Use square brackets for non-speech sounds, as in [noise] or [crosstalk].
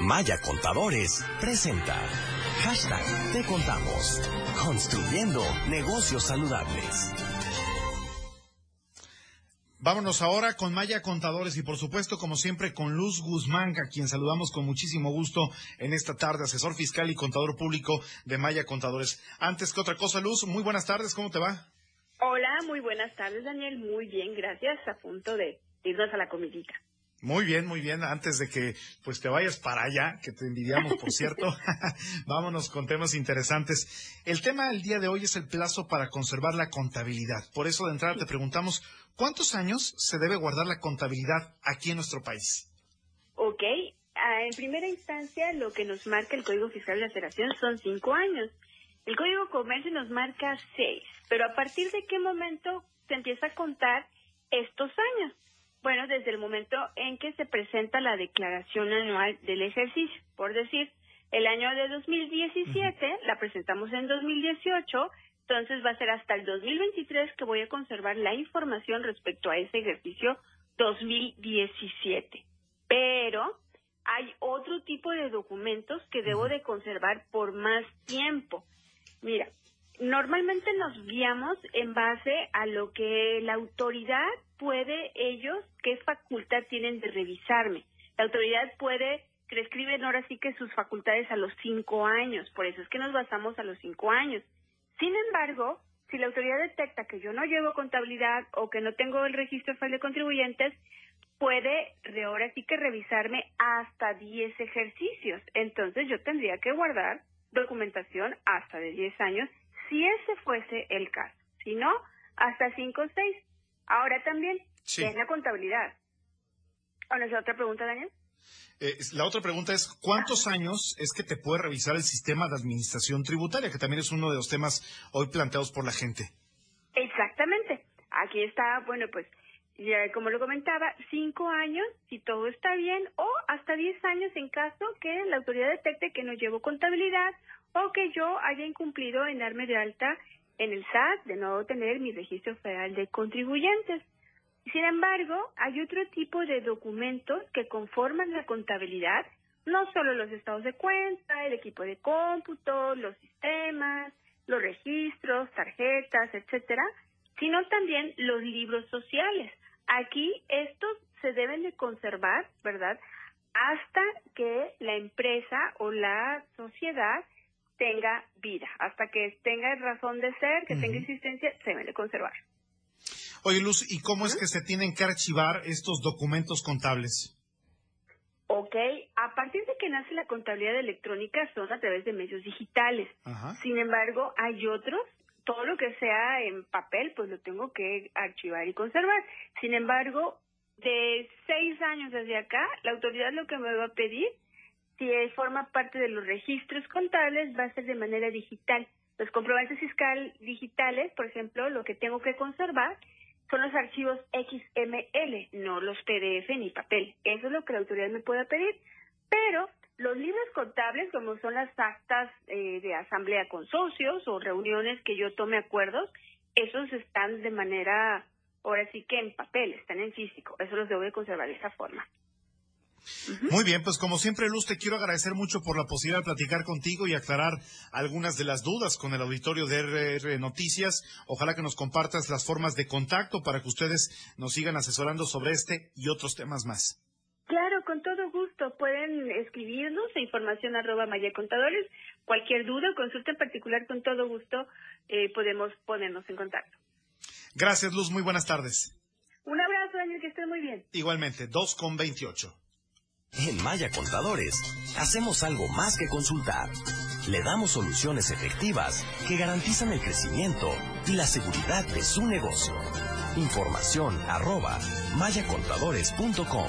Maya Contadores presenta. Hashtag Te Contamos. Construyendo negocios saludables. Vámonos ahora con Maya Contadores y por supuesto, como siempre, con Luz Guzmán, a quien saludamos con muchísimo gusto en esta tarde, asesor fiscal y contador público de Maya Contadores. Antes que otra cosa, Luz, muy buenas tardes, ¿cómo te va? Hola, muy buenas tardes, Daniel. Muy bien, gracias. A punto de irnos a la comidita. Muy bien, muy bien. Antes de que pues te vayas para allá, que te envidiamos, por cierto, [laughs] vámonos con temas interesantes. El tema del día de hoy es el plazo para conservar la contabilidad. Por eso de entrada te preguntamos, ¿cuántos años se debe guardar la contabilidad aquí en nuestro país? Ok, ah, en primera instancia lo que nos marca el Código Fiscal de la Federación son cinco años. El Código Comercio nos marca seis, pero ¿a partir de qué momento se empieza a contar estos años? Bueno, desde el momento en que se presenta la declaración anual del ejercicio. Por decir, el año de 2017 la presentamos en 2018, entonces va a ser hasta el 2023 que voy a conservar la información respecto a ese ejercicio 2017. Pero hay otro tipo de documentos que debo de conservar por más tiempo. Mira, normalmente nos guiamos en base a lo que la autoridad puede ellos, qué facultad tienen de revisarme. La autoridad puede que escriben ahora sí que sus facultades a los cinco años, por eso es que nos basamos a los cinco años. Sin embargo, si la autoridad detecta que yo no llevo contabilidad o que no tengo el registro de contribuyentes, puede ahora sí que revisarme hasta 10 ejercicios. Entonces yo tendría que guardar documentación hasta de 10 años si ese fuese el caso. Si no, hasta 5 o 6. Ahora también, ¿qué es la contabilidad? ¿O es otra pregunta, Daniel? Eh, la otra pregunta es, ¿cuántos años es que te puede revisar el sistema de administración tributaria? Que también es uno de los temas hoy planteados por la gente. Exactamente. Aquí está, bueno, pues, ya, como lo comentaba, cinco años si todo está bien o hasta diez años en caso que la autoridad detecte que no llevo contabilidad o que yo haya incumplido en darme de alta en el SAT de no tener mi registro federal de contribuyentes. Sin embargo, hay otro tipo de documentos que conforman la contabilidad, no solo los estados de cuenta, el equipo de cómputo, los sistemas, los registros, tarjetas, etcétera, sino también los libros sociales. Aquí estos se deben de conservar, ¿verdad? Hasta que la empresa o la sociedad tenga vida, hasta que tenga razón de ser, que tenga existencia, se debe conservar. Oye, Luz, ¿y cómo es que se tienen que archivar estos documentos contables? Ok, a partir de que nace la contabilidad electrónica son a través de medios digitales. Sin embargo, hay otros, todo lo que sea en papel, pues lo tengo que archivar y conservar. Sin embargo, de seis años desde acá, la autoridad lo que me va a pedir si forma parte de los registros contables, va a ser de manera digital. Los comprobantes fiscal digitales, por ejemplo, lo que tengo que conservar son los archivos XML, no los PDF ni papel. Eso es lo que la autoridad me pueda pedir. Pero los libros contables, como son las actas eh, de asamblea con socios o reuniones que yo tome acuerdos, esos están de manera, ahora sí que en papel, están en físico. Eso los debo de conservar de esa forma. Muy bien, pues como siempre, Luz, te quiero agradecer mucho por la posibilidad de platicar contigo y aclarar algunas de las dudas con el auditorio de RR Noticias. Ojalá que nos compartas las formas de contacto para que ustedes nos sigan asesorando sobre este y otros temas más. Claro, con todo gusto. Pueden escribirnos a información arroba Maya Contadores. Cualquier duda o consulta en particular, con todo gusto eh, podemos ponernos en contacto. Gracias, Luz. Muy buenas tardes. Un abrazo, Daniel, que esté muy bien. Igualmente, 2 con 28. En Maya Contadores, hacemos algo más que consultar. Le damos soluciones efectivas que garantizan el crecimiento y la seguridad de su negocio. Información arroba mayacontadores.com.